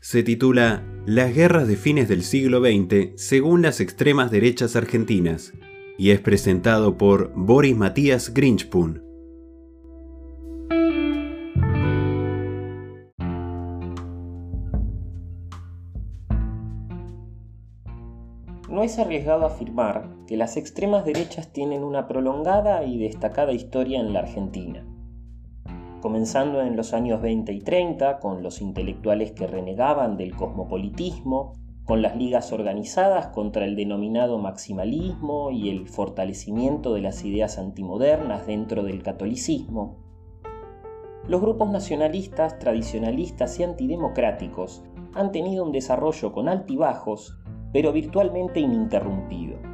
se titula Las guerras de fines del siglo XX según las extremas derechas argentinas y es presentado por Boris Matías Grinchpun. No es arriesgado afirmar que las extremas derechas tienen una prolongada y destacada historia en la Argentina comenzando en los años 20 y 30 con los intelectuales que renegaban del cosmopolitismo, con las ligas organizadas contra el denominado maximalismo y el fortalecimiento de las ideas antimodernas dentro del catolicismo. Los grupos nacionalistas, tradicionalistas y antidemocráticos han tenido un desarrollo con altibajos, pero virtualmente ininterrumpido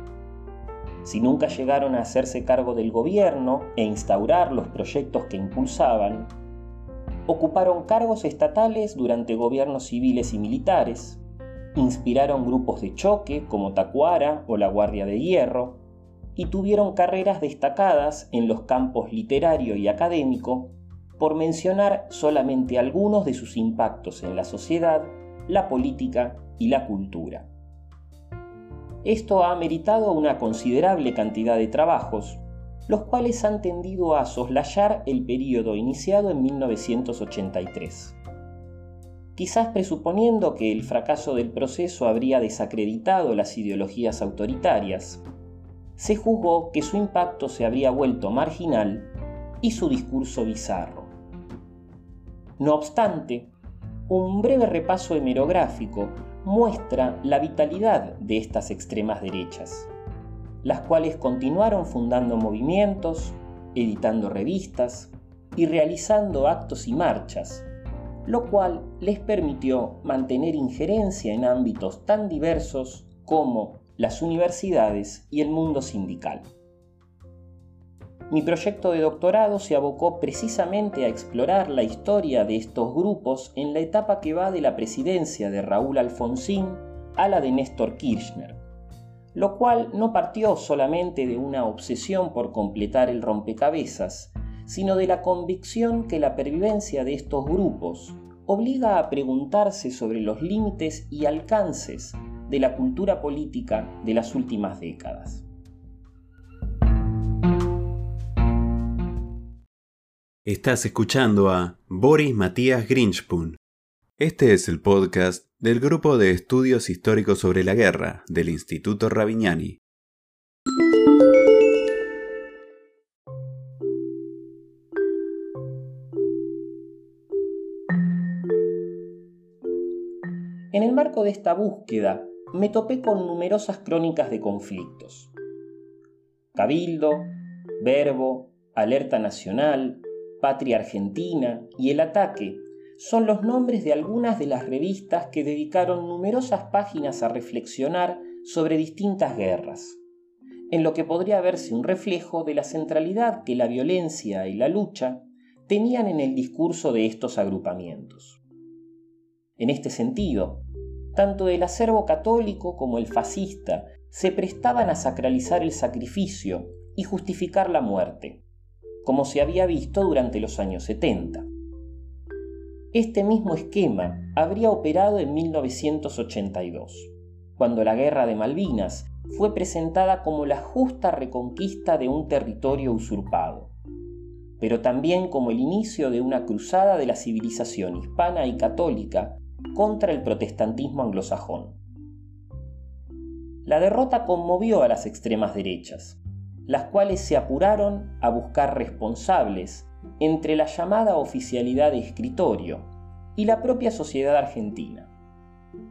si nunca llegaron a hacerse cargo del gobierno e instaurar los proyectos que impulsaban, ocuparon cargos estatales durante gobiernos civiles y militares, inspiraron grupos de choque como Tacuara o la Guardia de Hierro, y tuvieron carreras destacadas en los campos literario y académico, por mencionar solamente algunos de sus impactos en la sociedad, la política y la cultura. Esto ha meritado una considerable cantidad de trabajos, los cuales han tendido a soslayar el período iniciado en 1983. Quizás presuponiendo que el fracaso del proceso habría desacreditado las ideologías autoritarias, se juzgó que su impacto se habría vuelto marginal y su discurso bizarro. No obstante, un breve repaso hemerográfico muestra la vitalidad de estas extremas derechas, las cuales continuaron fundando movimientos, editando revistas y realizando actos y marchas, lo cual les permitió mantener injerencia en ámbitos tan diversos como las universidades y el mundo sindical. Mi proyecto de doctorado se abocó precisamente a explorar la historia de estos grupos en la etapa que va de la presidencia de Raúl Alfonsín a la de Néstor Kirchner, lo cual no partió solamente de una obsesión por completar el rompecabezas, sino de la convicción que la pervivencia de estos grupos obliga a preguntarse sobre los límites y alcances de la cultura política de las últimas décadas. Estás escuchando a Boris Matías Grinchpun. Este es el podcast del Grupo de Estudios Históricos sobre la Guerra del Instituto Ravignani. En el marco de esta búsqueda me topé con numerosas crónicas de conflictos. Cabildo, Verbo, Alerta Nacional, Patria Argentina y El Ataque son los nombres de algunas de las revistas que dedicaron numerosas páginas a reflexionar sobre distintas guerras, en lo que podría verse un reflejo de la centralidad que la violencia y la lucha tenían en el discurso de estos agrupamientos. En este sentido, tanto el acervo católico como el fascista se prestaban a sacralizar el sacrificio y justificar la muerte, como se había visto durante los años 70. Este mismo esquema habría operado en 1982, cuando la Guerra de Malvinas fue presentada como la justa reconquista de un territorio usurpado, pero también como el inicio de una cruzada de la civilización hispana y católica contra el protestantismo anglosajón. La derrota conmovió a las extremas derechas, las cuales se apuraron a buscar responsables entre la llamada oficialidad de escritorio y la propia sociedad argentina,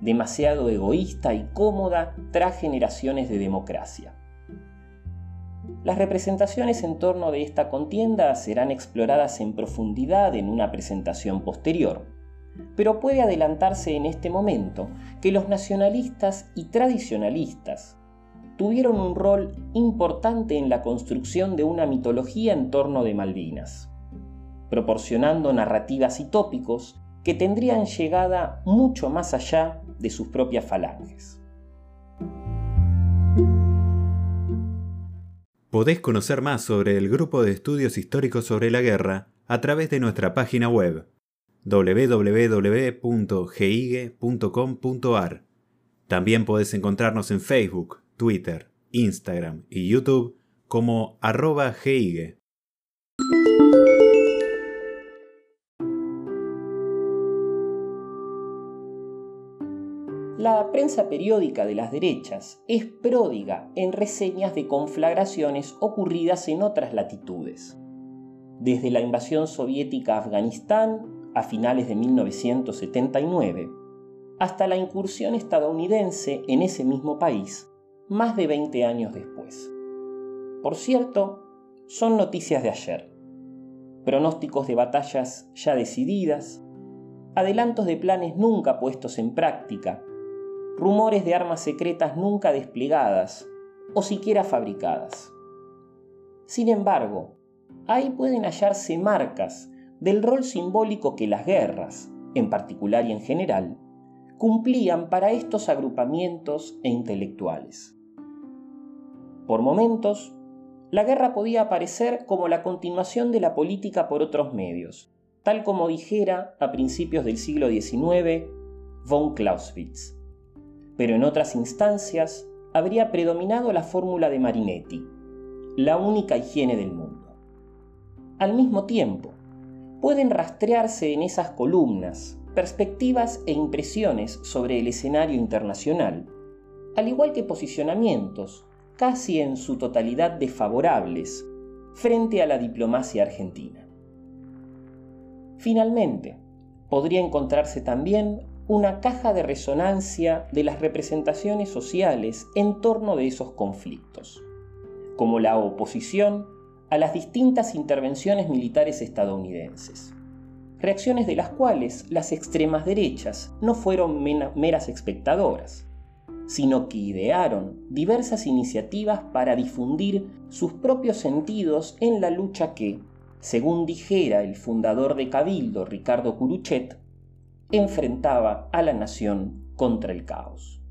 demasiado egoísta y cómoda tras generaciones de democracia. Las representaciones en torno de esta contienda serán exploradas en profundidad en una presentación posterior, pero puede adelantarse en este momento que los nacionalistas y tradicionalistas tuvieron un rol importante en la construcción de una mitología en torno de Malvinas, proporcionando narrativas y tópicos que tendrían llegada mucho más allá de sus propias falanges. Podés conocer más sobre el Grupo de Estudios Históricos sobre la Guerra a través de nuestra página web www.gigue.com.ar. También podés encontrarnos en Facebook, Twitter, Instagram y YouTube como arroba Gigue. La prensa periódica de las derechas es pródiga en reseñas de conflagraciones ocurridas en otras latitudes. Desde la invasión soviética a Afganistán a finales de 1979, hasta la incursión estadounidense en ese mismo país más de 20 años después. Por cierto, son noticias de ayer. Pronósticos de batallas ya decididas, adelantos de planes nunca puestos en práctica, rumores de armas secretas nunca desplegadas o siquiera fabricadas. Sin embargo, ahí pueden hallarse marcas del rol simbólico que las guerras, en particular y en general, cumplían para estos agrupamientos e intelectuales. Por momentos, la guerra podía aparecer como la continuación de la política por otros medios, tal como dijera a principios del siglo XIX von Clausewitz pero en otras instancias habría predominado la fórmula de Marinetti, la única higiene del mundo. Al mismo tiempo, pueden rastrearse en esas columnas perspectivas e impresiones sobre el escenario internacional, al igual que posicionamientos casi en su totalidad desfavorables frente a la diplomacia argentina. Finalmente, podría encontrarse también una caja de resonancia de las representaciones sociales en torno de esos conflictos, como la oposición a las distintas intervenciones militares estadounidenses, reacciones de las cuales las extremas derechas no fueron meras espectadoras, sino que idearon diversas iniciativas para difundir sus propios sentidos en la lucha que, según dijera el fundador de Cabildo Ricardo Curuchet, enfrentaba a la nación contra el caos.